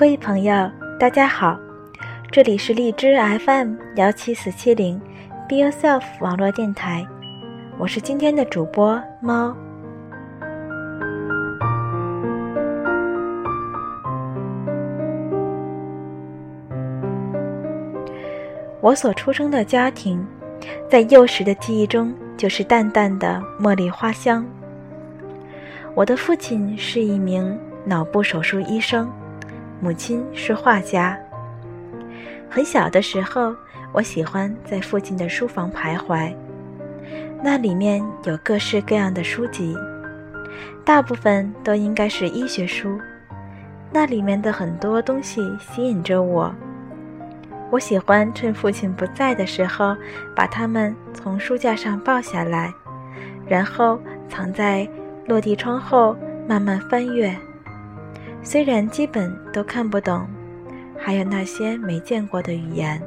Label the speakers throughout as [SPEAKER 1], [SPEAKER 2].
[SPEAKER 1] 各位朋友，大家好，这里是荔枝 FM 幺七四七零，Be Yourself 网络电台，我是今天的主播猫。我所出生的家庭，在幼时的记忆中就是淡淡的茉莉花香。我的父亲是一名脑部手术医生。母亲是画家。很小的时候，我喜欢在父亲的书房徘徊，那里面有各式各样的书籍，大部分都应该是医学书。那里面的很多东西吸引着我，我喜欢趁父亲不在的时候，把它们从书架上抱下来，然后藏在落地窗后，慢慢翻阅。虽然基本都看不懂，还有那些没见过的语言，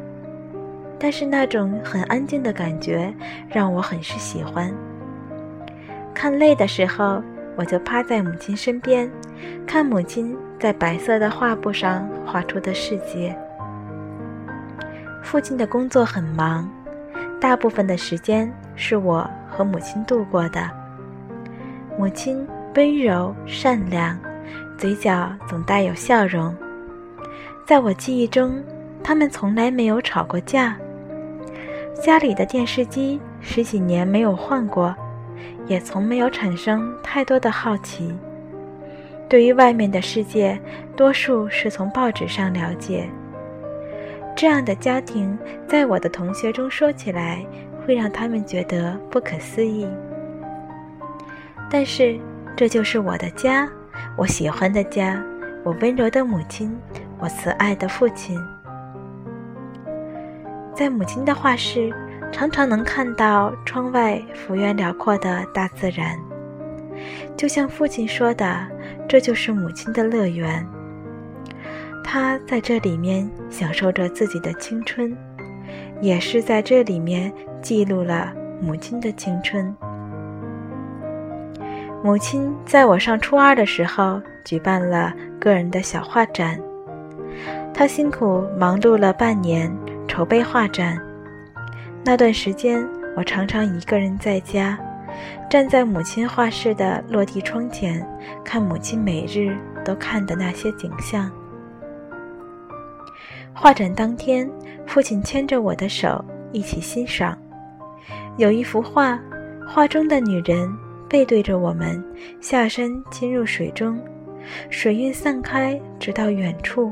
[SPEAKER 1] 但是那种很安静的感觉让我很是喜欢。看累的时候，我就趴在母亲身边，看母亲在白色的画布上画出的世界。父亲的工作很忙，大部分的时间是我和母亲度过的。母亲温柔善良。嘴角总带有笑容，在我记忆中，他们从来没有吵过架。家里的电视机十几年没有换过，也从没有产生太多的好奇。对于外面的世界，多数是从报纸上了解。这样的家庭，在我的同学中说起来，会让他们觉得不可思议。但是，这就是我的家。我喜欢的家，我温柔的母亲，我慈爱的父亲。在母亲的画室，常常能看到窗外幅员辽阔的大自然，就像父亲说的，这就是母亲的乐园。他在这里面享受着自己的青春，也是在这里面记录了母亲的青春。母亲在我上初二的时候举办了个人的小画展，她辛苦忙碌了半年筹备画展。那段时间，我常常一个人在家，站在母亲画室的落地窗前，看母亲每日都看的那些景象。画展当天，父亲牵着我的手一起欣赏，有一幅画，画中的女人。背对着我们，下身浸入水中，水晕散开，直到远处。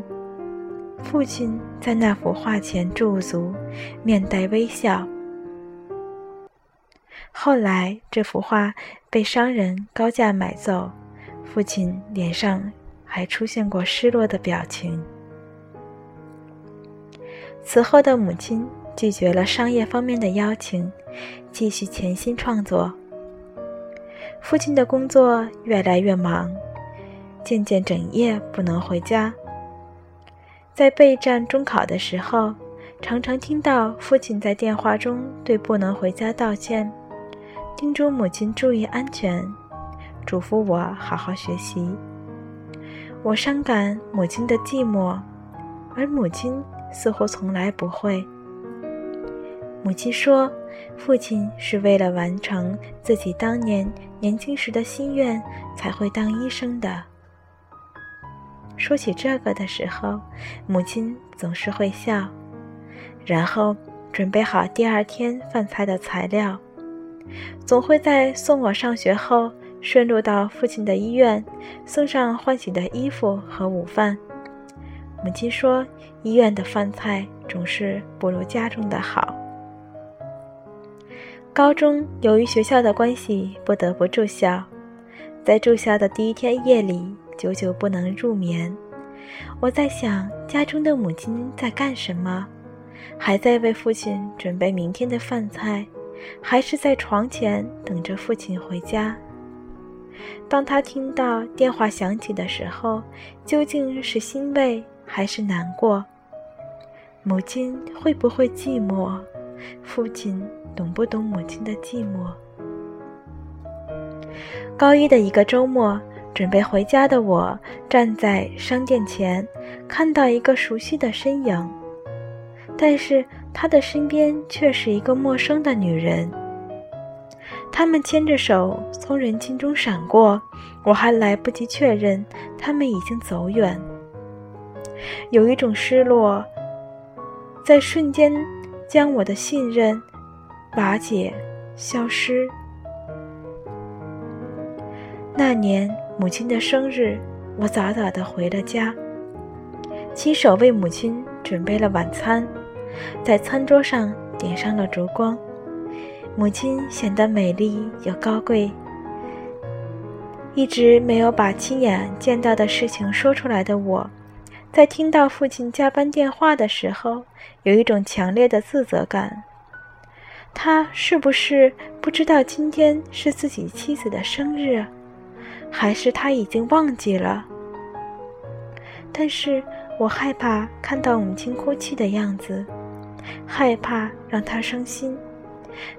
[SPEAKER 1] 父亲在那幅画前驻足，面带微笑。后来，这幅画被商人高价买走，父亲脸上还出现过失落的表情。此后的母亲拒绝了商业方面的邀请，继续潜心创作。父亲的工作越来越忙，渐渐整夜不能回家。在备战中考的时候，常常听到父亲在电话中对不能回家道歉，叮嘱母亲注意安全，嘱咐我好好学习。我伤感母亲的寂寞，而母亲似乎从来不会。母亲说：“父亲是为了完成自己当年年轻时的心愿，才会当医生的。”说起这个的时候，母亲总是会笑，然后准备好第二天饭菜的材料，总会在送我上学后，顺路到父亲的医院，送上换洗的衣服和午饭。母亲说：“医院的饭菜总是不如家中的好。”高中由于学校的关系，不得不住校。在住校的第一天夜里，久久不能入眠。我在想，家中的母亲在干什么？还在为父亲准备明天的饭菜，还是在床前等着父亲回家？当他听到电话响起的时候，究竟是欣慰还是难过？母亲会不会寂寞？父亲？懂不懂母亲的寂寞？高一的一个周末，准备回家的我站在商店前，看到一个熟悉的身影，但是他的身边却是一个陌生的女人。他们牵着手从人群中闪过，我还来不及确认，他们已经走远。有一种失落，在瞬间将我的信任瓦解、消失。那年母亲的生日，我早早的回了家，亲手为母亲准备了晚餐，在餐桌上点上了烛光。母亲显得美丽又高贵。一直没有把亲眼见到的事情说出来的我，在听到父亲加班电话的时候，有一种强烈的自责感。他是不是不知道今天是自己妻子的生日？还是他已经忘记了？但是我害怕看到母亲哭泣的样子，害怕让她伤心。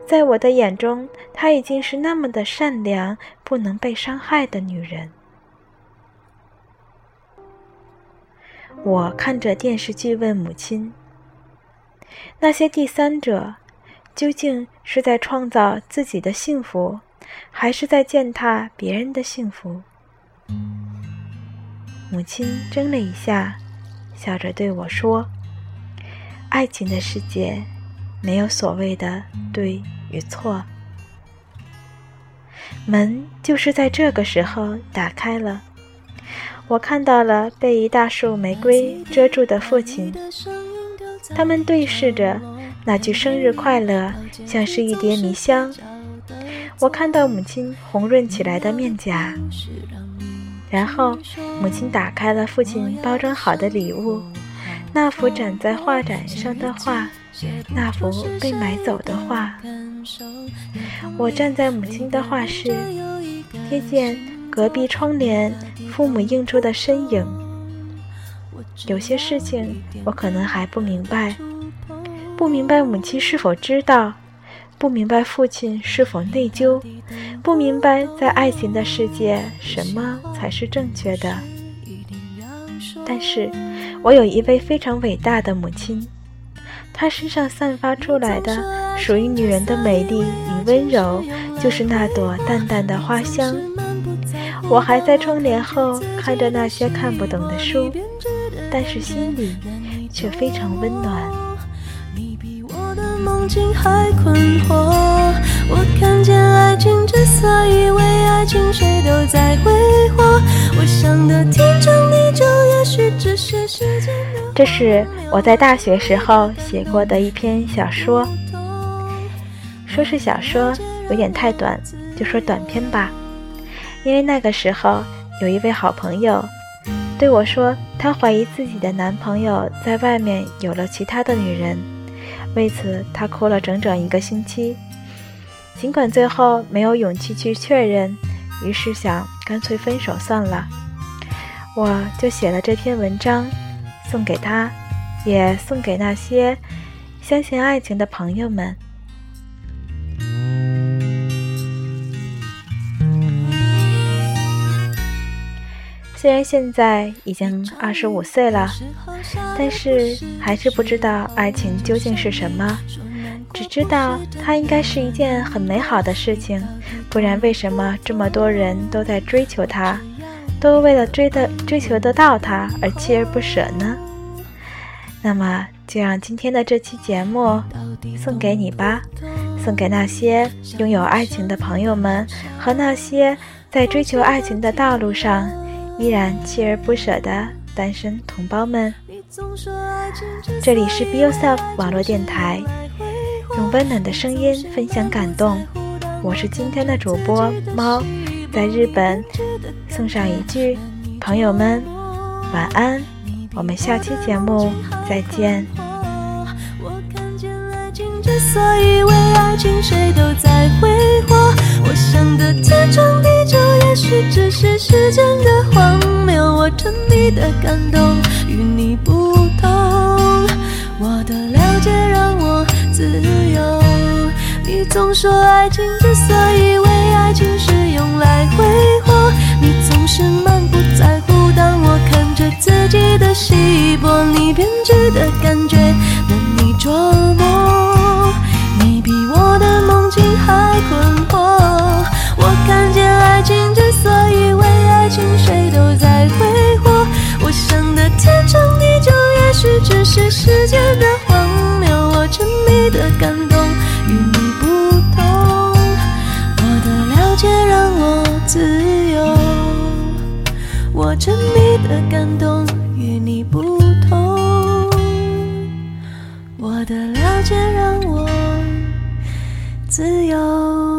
[SPEAKER 1] 在我的眼中，她已经是那么的善良、不能被伤害的女人。我看着电视剧，问母亲：“那些第三者，究竟是在创造自己的幸福？”还是在践踏别人的幸福。母亲怔了一下，笑着对我说：“爱情的世界，没有所谓的对与错。”门就是在这个时候打开了，我看到了被一大束玫瑰遮住的父亲，他们对视着，那句“生日快乐”像是一碟迷香。我看到母亲红润起来的面颊，然后母亲打开了父亲包装好的礼物，那幅展在画展上的画，那幅被买走的画。我站在母亲的画室，瞥见隔壁窗帘父母映出的身影。有些事情我可能还不明白，不明白母亲是否知道。不明白父亲是否内疚，不明白在爱情的世界什么才是正确的。但是，我有一位非常伟大的母亲，她身上散发出来的属于女人的美丽与温柔，就是那朵淡淡的花香。我还在窗帘后看着那些看不懂的书，但是心里却非常温暖。梦境还困惑。我看见爱情之所以为爱情，谁都在挥霍。我想的天长地久，也许只是时间的。这是我在大学时候写过的一篇小说。说是小说有点太短，就说短篇吧。因为那个时候有一位好朋友对我说，她怀疑自己的男朋友在外面有了其他的女人。为此，他哭了整整一个星期。尽管最后没有勇气去确认，于是想干脆分手算了。我就写了这篇文章，送给他，也送给那些相信爱情的朋友们。虽然现在已经二十五岁了，但是还是不知道爱情究竟是什么，只知道它应该是一件很美好的事情，不然为什么这么多人都在追求它，都为了追的追求得到它而锲而不舍呢？那么就让今天的这期节目送给你吧，送给那些拥有爱情的朋友们和那些在追求爱情的道路上。依然锲而不舍的单身同胞们，这里是 Be Yourself 网络电台，用温暖的声音分享感动。我是今天的主播猫，在日本送上一句：朋友们晚安，我们下期节目再见。所以为爱情，谁都在挥霍。我想的天长地久，也许只是时间的荒谬。我沉迷的感动与你不同，我的了解让我自由。你总说爱情之所以为爱情是用来
[SPEAKER 2] 挥霍，你总是满不在乎。当我看着自己的稀薄，你编织的感觉难以捉摸。只是时间的荒谬。我沉迷的感动与你不同，我的了解让我自由。我沉迷的感动与你不同，我的了解让我自由。